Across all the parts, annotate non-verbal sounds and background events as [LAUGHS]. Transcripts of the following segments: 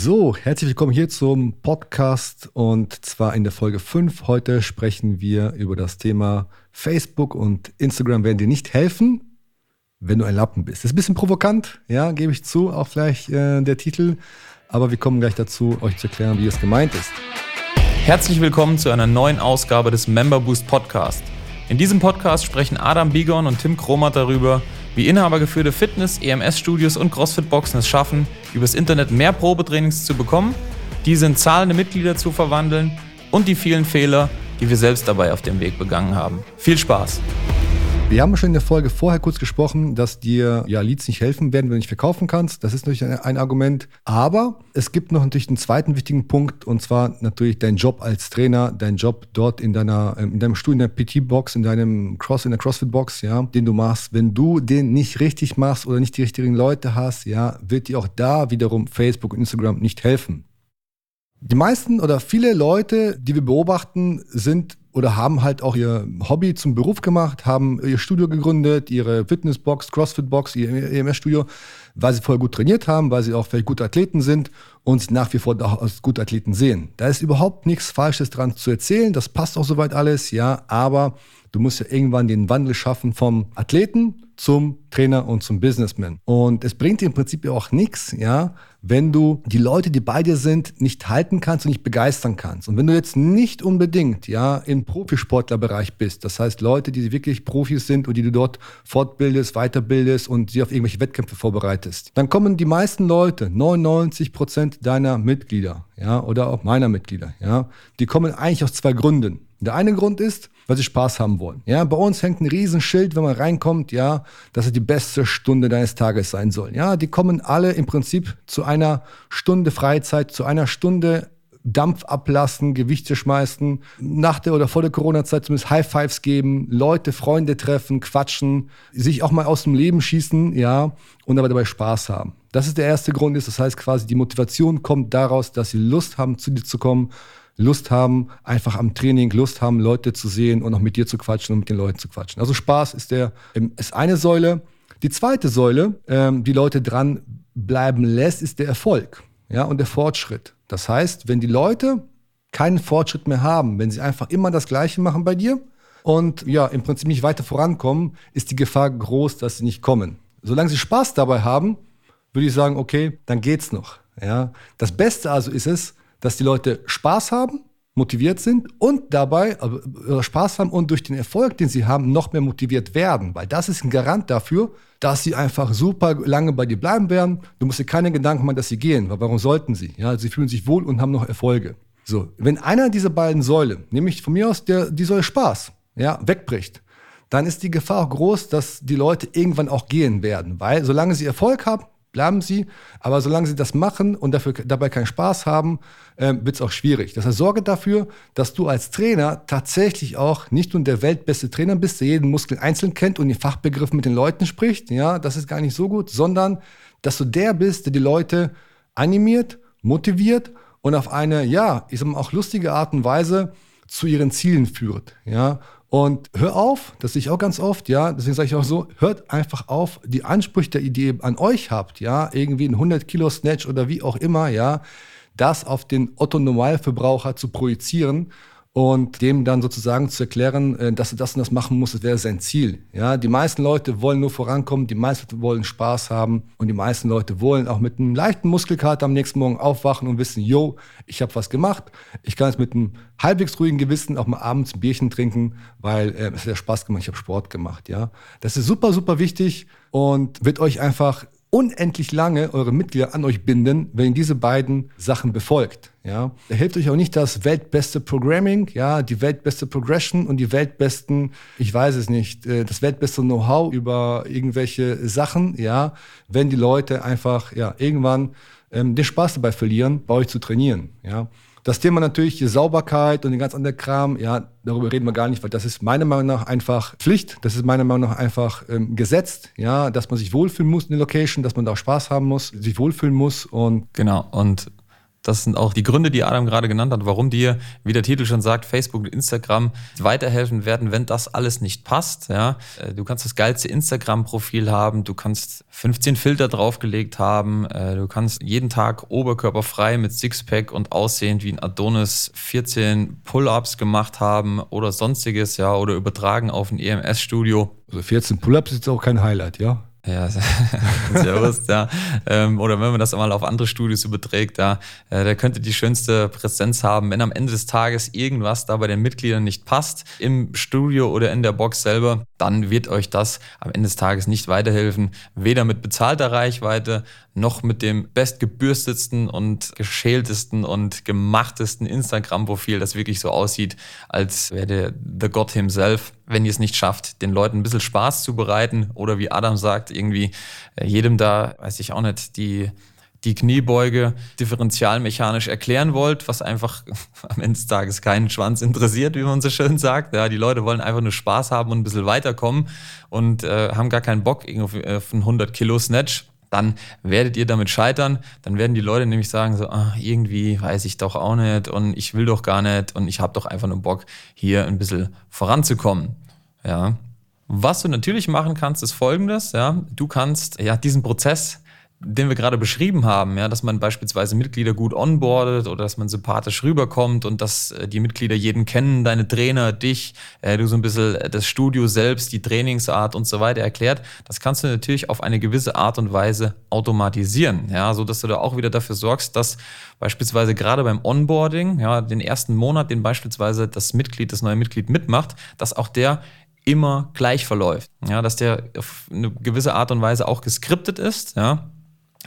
So, herzlich willkommen hier zum Podcast und zwar in der Folge 5. Heute sprechen wir über das Thema Facebook und Instagram werden dir nicht helfen, wenn du ein Lappen bist. Das ist ein bisschen provokant, ja, gebe ich zu, auch vielleicht äh, der Titel, aber wir kommen gleich dazu, euch zu erklären, wie es gemeint ist. Herzlich willkommen zu einer neuen Ausgabe des Member Boost Podcast. In diesem Podcast sprechen Adam Bigon und Tim Kromat darüber, wie inhabergeführte Fitness-, EMS-Studios und CrossFit-Boxen es schaffen, übers Internet mehr Probetrainings zu bekommen, diese in zahlende Mitglieder zu verwandeln und die vielen Fehler, die wir selbst dabei auf dem Weg begangen haben. Viel Spaß! Wir haben schon in der Folge vorher kurz gesprochen, dass dir ja Leads nicht helfen werden, wenn du nicht verkaufen kannst. Das ist natürlich ein, ein, Argument. Aber es gibt noch natürlich einen zweiten wichtigen Punkt und zwar natürlich dein Job als Trainer, dein Job dort in deiner, ähm, in deinem Stuhl, in der PT-Box, in deinem Cross, in der CrossFit-Box, ja, den du machst. Wenn du den nicht richtig machst oder nicht die richtigen Leute hast, ja, wird dir auch da wiederum Facebook und Instagram nicht helfen. Die meisten oder viele Leute, die wir beobachten, sind oder haben halt auch ihr Hobby zum Beruf gemacht, haben ihr Studio gegründet, ihre Fitnessbox, Crossfitbox, ihr EMS-Studio, weil sie vorher gut trainiert haben, weil sie auch vielleicht gute Athleten sind und nach wie vor auch als gute Athleten sehen. Da ist überhaupt nichts Falsches dran zu erzählen, das passt auch soweit alles, ja, aber du musst ja irgendwann den Wandel schaffen vom Athleten zum Trainer und zum Businessman. Und es bringt dir im Prinzip ja auch nichts, ja, wenn du die Leute, die bei dir sind, nicht halten kannst und nicht begeistern kannst. Und wenn du jetzt nicht unbedingt, ja, im Profisportlerbereich bist, das heißt Leute, die wirklich Profis sind und die du dort fortbildest, weiterbildest und sie auf irgendwelche Wettkämpfe vorbereitest, dann kommen die meisten Leute, 99 Prozent deiner Mitglieder, ja, oder auch meiner Mitglieder, ja, die kommen eigentlich aus zwei Gründen. Der eine Grund ist, weil sie Spaß haben wollen. Ja, bei uns hängt ein Riesenschild, wenn man reinkommt, ja, dass es die beste Stunde deines Tages sein soll. Ja, die kommen alle im Prinzip zu einer Stunde Freizeit, zu einer Stunde Dampf ablassen, Gewichte schmeißen, nach der oder vor der Corona-Zeit zumindest High Fives geben, Leute, Freunde treffen, quatschen, sich auch mal aus dem Leben schießen, ja, und aber dabei Spaß haben. Das ist der erste Grund, ist, das heißt quasi, die Motivation kommt daraus, dass sie Lust haben, zu dir zu kommen Lust haben, einfach am Training Lust haben, Leute zu sehen und auch mit dir zu quatschen und mit den Leuten zu quatschen. Also Spaß ist der ähm, ist eine Säule. Die zweite Säule, ähm, die Leute dran bleiben lässt, ist der Erfolg, ja und der Fortschritt. Das heißt, wenn die Leute keinen Fortschritt mehr haben, wenn sie einfach immer das Gleiche machen bei dir und ja im Prinzip nicht weiter vorankommen, ist die Gefahr groß, dass sie nicht kommen. Solange sie Spaß dabei haben, würde ich sagen, okay, dann geht's noch. Ja, das Beste also ist es, dass die Leute Spaß haben, motiviert sind und dabei äh, Spaß haben und durch den Erfolg, den sie haben, noch mehr motiviert werden. Weil das ist ein Garant dafür, dass sie einfach super lange bei dir bleiben werden. Du musst dir keine Gedanken machen, dass sie gehen. Weil warum sollten sie? Ja, sie fühlen sich wohl und haben noch Erfolge. So, wenn einer dieser beiden Säulen, nämlich von mir aus der, die Säule Spaß, ja, wegbricht, dann ist die Gefahr auch groß, dass die Leute irgendwann auch gehen werden. Weil solange sie Erfolg haben, bleiben sie. Aber solange sie das machen und dafür, dabei keinen Spaß haben, äh, wird es auch schwierig. Das heißt, sorge dafür, dass du als Trainer tatsächlich auch nicht nur der weltbeste Trainer bist, der jeden Muskel einzeln kennt und die Fachbegriffe mit den Leuten spricht. Ja, das ist gar nicht so gut, sondern dass du der bist, der die Leute animiert, motiviert und auf eine, ja, ich sag mal, auch lustige Art und Weise zu ihren Zielen führt. Ja, und hör auf, das sehe ich auch ganz oft, ja, deswegen sage ich auch so, hört einfach auf, die Ansprüche, die ihr an euch habt, ja, irgendwie ein 100 Kilo Snatch oder wie auch immer, ja, das auf den Otto Normalverbraucher zu projizieren und dem dann sozusagen zu erklären, äh, dass er das und das machen muss, das wäre sein Ziel. Ja, die meisten Leute wollen nur vorankommen, die meisten wollen Spaß haben und die meisten Leute wollen auch mit einem leichten Muskelkater am nächsten Morgen aufwachen und wissen, yo, ich habe was gemacht. Ich kann jetzt mit einem halbwegs ruhigen Gewissen auch mal abends ein Bierchen trinken, weil äh, es hat ja Spaß gemacht, ich habe Sport gemacht. Ja, das ist super, super wichtig und wird euch einfach unendlich lange eure Mitglieder an euch binden, wenn ihr diese beiden Sachen befolgt. Ja, da hilft euch auch nicht das weltbeste Programming, ja, die weltbeste Progression und die weltbesten, ich weiß es nicht, äh, das weltbeste Know-how über irgendwelche Sachen, ja, wenn die Leute einfach ja irgendwann ähm, den Spaß dabei verlieren, bei euch zu trainieren. Ja, das Thema natürlich die Sauberkeit und den ganz anderen Kram, ja, darüber reden wir gar nicht, weil das ist meiner Meinung nach einfach Pflicht. Das ist meiner Meinung nach einfach ähm, gesetzt, ja, dass man sich wohlfühlen muss in der Location, dass man da auch Spaß haben muss, sich wohlfühlen muss und genau. Und Das sind auch die Gründe, die Adam gerade genannt hat, warum dir, wie der Titel schon sagt, Facebook und Instagram weiterhelfen werden, wenn das alles nicht passt. Ja, äh, du kannst das geilste Instagram-Profil haben, du kannst 15 Filter draufgelegt haben, äh, du kannst jeden Tag oberkörperfrei mit Sixpack und aussehend wie ein Adonis 14 Pull-ups gemacht haben oder sonstiges, ja, oder übertragen auf ein EMS-Studio. Also 14 Pull-ups ist auch kein Highlight, ja? Ja, [LAUGHS] Servus, ja. Ähm, oder wenn man das mal auf andere Studios überträgt, ja, äh, der könnte die schönste Präsenz haben, wenn am Ende des Tages irgendwas da bei den Mitgliedern nicht passt, im Studio oder in der Box selber, dann wird euch das am Ende des Tages nicht weiterhelfen. Weder mit bezahlter Reichweite noch mit dem bestgebürstetsten und geschältesten und gemachtesten Instagram-Profil, das wirklich so aussieht, als wäre der The God himself, wenn ihr es nicht schafft, den Leuten ein bisschen Spaß zu bereiten oder wie Adam sagt, irgendwie äh, jedem da, weiß ich auch nicht, die die Kniebeuge differentialmechanisch erklären wollt, was einfach [LAUGHS] am Ende des Tages keinen Schwanz interessiert, wie man so schön sagt. Ja, die Leute wollen einfach nur Spaß haben und ein bisschen weiterkommen und äh, haben gar keinen Bock auf, auf einen 100 Kilo Snatch dann werdet ihr damit scheitern. Dann werden die Leute nämlich sagen so, ah, irgendwie weiß ich doch auch nicht und ich will doch gar nicht und ich habe doch einfach nur Bock, hier ein bisschen voranzukommen. Ja. Was du natürlich machen kannst, ist folgendes, ja. Du kannst ja diesen Prozess den wir gerade beschrieben haben, ja, dass man beispielsweise Mitglieder gut onboardet oder dass man sympathisch rüberkommt und dass äh, die Mitglieder jeden kennen, deine Trainer, dich, äh, du so ein bisschen äh, das Studio selbst, die Trainingsart und so weiter erklärt, das kannst du natürlich auf eine gewisse Art und Weise automatisieren, ja, so dass du da auch wieder dafür sorgst, dass beispielsweise gerade beim Onboarding, ja, den ersten Monat, den beispielsweise das Mitglied, das neue Mitglied mitmacht, dass auch der immer gleich verläuft, ja, dass der auf eine gewisse Art und Weise auch geskriptet ist, ja,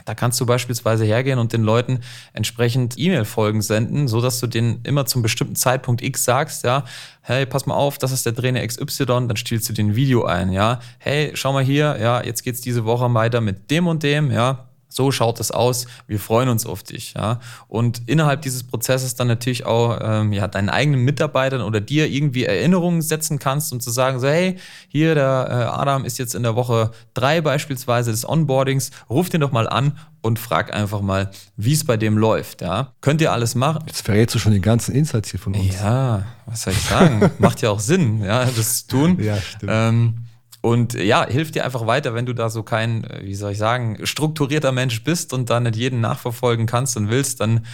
da kannst du beispielsweise hergehen und den Leuten entsprechend E-Mail-Folgen senden, so dass du denen immer zum bestimmten Zeitpunkt X sagst, ja, hey, pass mal auf, das ist der Trainer XY, dann stiehlst du den Video ein, ja, hey, schau mal hier, ja, jetzt geht's diese Woche weiter mit dem und dem, ja, so schaut es aus, wir freuen uns auf dich. Ja? Und innerhalb dieses Prozesses dann natürlich auch ähm, ja, deinen eigenen Mitarbeitern oder dir irgendwie Erinnerungen setzen kannst und zu sagen, so hey, hier der äh, Adam ist jetzt in der Woche drei beispielsweise des Onboardings, ruf den doch mal an und frag einfach mal, wie es bei dem läuft. Ja? Könnt ihr alles machen? Jetzt verrätst du schon die ganzen Insights hier von uns. Ja, was soll ich sagen? Macht ja auch Sinn, ja, das zu tun. [LAUGHS] Ja, stimmt. Ähm, und ja, hilft dir einfach weiter, wenn du da so kein, äh, wie soll ich sagen, strukturierter Mensch bist und da nicht jeden nachverfolgen kannst und willst, dann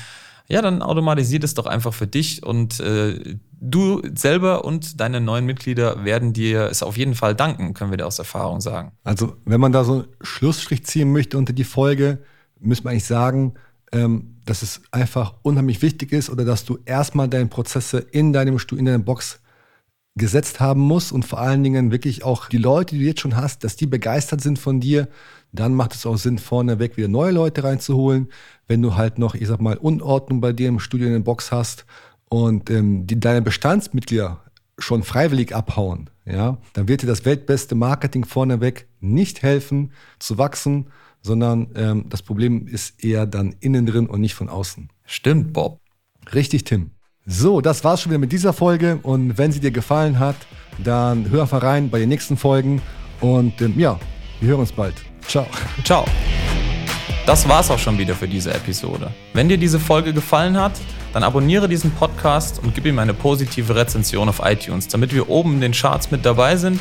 ja, dann automatisiert es doch einfach für dich und äh, du selber und deine neuen Mitglieder werden dir es auf jeden Fall danken, können wir dir aus Erfahrung sagen. Also, wenn man da so einen Schlussstrich ziehen möchte unter die Folge, müssen wir eigentlich sagen, ähm, dass es einfach unheimlich wichtig ist oder dass du erstmal deine Prozesse in deinem Stuhl, in deiner Box gesetzt haben muss und vor allen Dingen wirklich auch die Leute, die du jetzt schon hast, dass die begeistert sind von dir, dann macht es auch Sinn, vorneweg wieder neue Leute reinzuholen. Wenn du halt noch, ich sag mal, Unordnung bei dir im Studio in der Box hast und ähm, die, deine Bestandsmitglieder schon freiwillig abhauen, ja, dann wird dir das weltbeste Marketing vorneweg nicht helfen zu wachsen, sondern ähm, das Problem ist eher dann innen drin und nicht von außen. Stimmt, Bob. Richtig, Tim. So, das war's schon wieder mit dieser Folge. Und wenn sie dir gefallen hat, dann hör einfach rein bei den nächsten Folgen. Und ähm, ja, wir hören uns bald. Ciao. Ciao. Das war's auch schon wieder für diese Episode. Wenn dir diese Folge gefallen hat, dann abonniere diesen Podcast und gib ihm eine positive Rezension auf iTunes, damit wir oben in den Charts mit dabei sind